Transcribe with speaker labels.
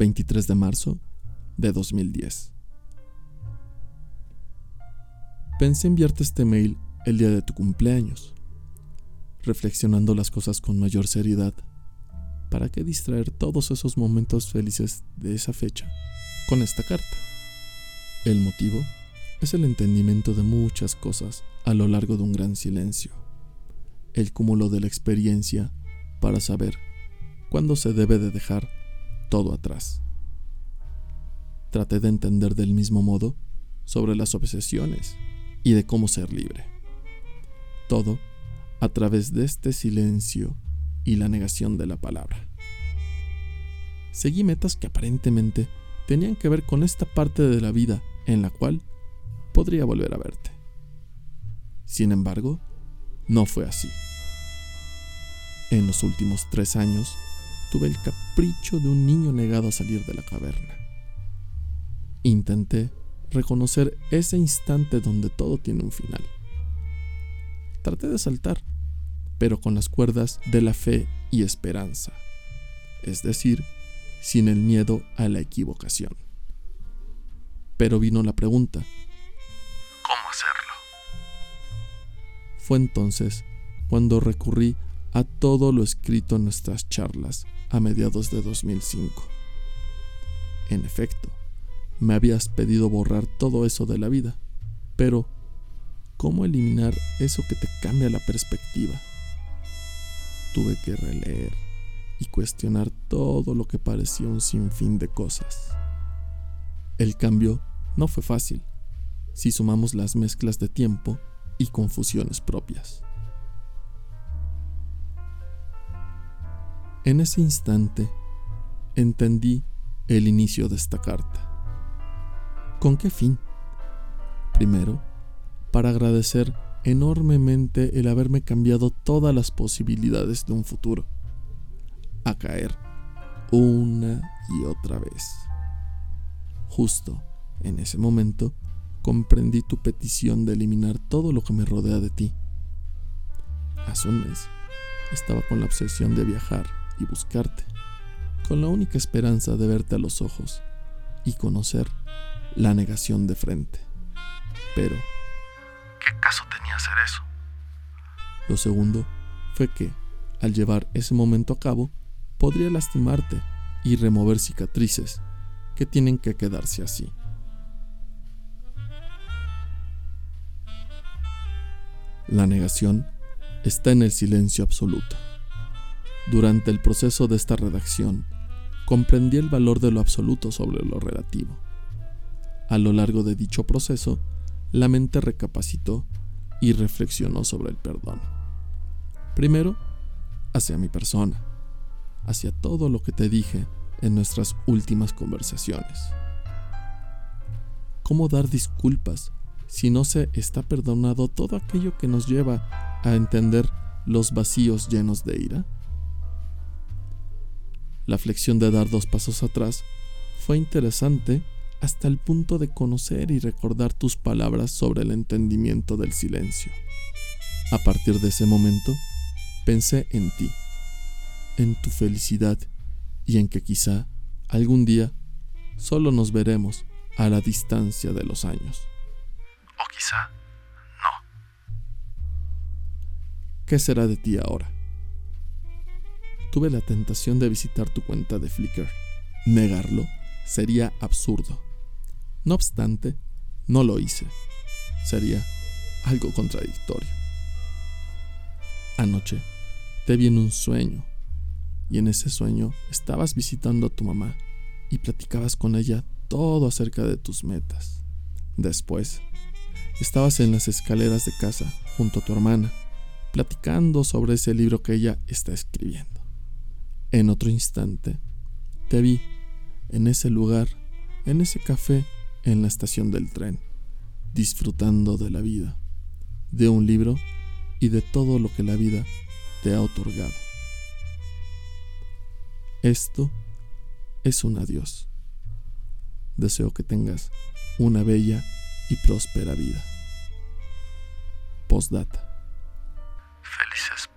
Speaker 1: 23 de marzo de 2010. Pensé enviarte este mail el día de tu cumpleaños, reflexionando las cosas con mayor seriedad. ¿Para qué distraer todos esos momentos felices de esa fecha con esta carta? El motivo es el entendimiento de muchas cosas a lo largo de un gran silencio, el cúmulo de la experiencia para saber cuándo se debe de dejar todo atrás. Traté de entender del mismo modo sobre las obsesiones y de cómo ser libre. Todo a través de este silencio y la negación de la palabra. Seguí metas que aparentemente tenían que ver con esta parte de la vida en la cual podría volver a verte. Sin embargo, no fue así. En los últimos tres años, tuve el capricho de un niño negado a salir de la caverna. Intenté reconocer ese instante donde todo tiene un final. Traté de saltar, pero con las cuerdas de la fe y esperanza, es decir, sin el miedo a la equivocación. Pero vino la pregunta,
Speaker 2: ¿cómo hacerlo?
Speaker 1: Fue entonces cuando recurrí a todo lo escrito en nuestras charlas a mediados de 2005. En efecto, me habías pedido borrar todo eso de la vida, pero ¿cómo eliminar eso que te cambia la perspectiva? Tuve que releer y cuestionar todo lo que parecía un sinfín de cosas. El cambio no fue fácil si sumamos las mezclas de tiempo y confusiones propias. En ese instante entendí el inicio de esta carta. ¿Con qué fin? Primero, para agradecer enormemente el haberme cambiado todas las posibilidades de un futuro, a caer una y otra vez. Justo en ese momento comprendí tu petición de eliminar todo lo que me rodea de ti. Hace un mes estaba con la obsesión de viajar y buscarte, con la única esperanza de verte a los ojos y conocer la negación de frente. Pero,
Speaker 2: ¿qué caso tenía hacer eso?
Speaker 1: Lo segundo fue que, al llevar ese momento a cabo, podría lastimarte y remover cicatrices que tienen que quedarse así. La negación está en el silencio absoluto. Durante el proceso de esta redacción, comprendí el valor de lo absoluto sobre lo relativo. A lo largo de dicho proceso, la mente recapacitó y reflexionó sobre el perdón. Primero, hacia mi persona, hacia todo lo que te dije en nuestras últimas conversaciones. ¿Cómo dar disculpas si no se está perdonado todo aquello que nos lleva a entender los vacíos llenos de ira? La flexión de dar dos pasos atrás fue interesante hasta el punto de conocer y recordar tus palabras sobre el entendimiento del silencio. A partir de ese momento, pensé en ti, en tu felicidad y en que quizá algún día solo nos veremos a la distancia de los años.
Speaker 2: O quizá no.
Speaker 1: ¿Qué será de ti ahora? Tuve la tentación de visitar tu cuenta de Flickr. Negarlo sería absurdo. No obstante, no lo hice. Sería algo contradictorio. Anoche te vi en un sueño y en ese sueño estabas visitando a tu mamá y platicabas con ella todo acerca de tus metas. Después, estabas en las escaleras de casa junto a tu hermana, platicando sobre ese libro que ella está escribiendo. En otro instante, te vi en ese lugar, en ese café, en la estación del tren, disfrutando de la vida, de un libro y de todo lo que la vida te ha otorgado. Esto es un adiós. Deseo que tengas una bella y próspera vida. Postdata.
Speaker 2: Felices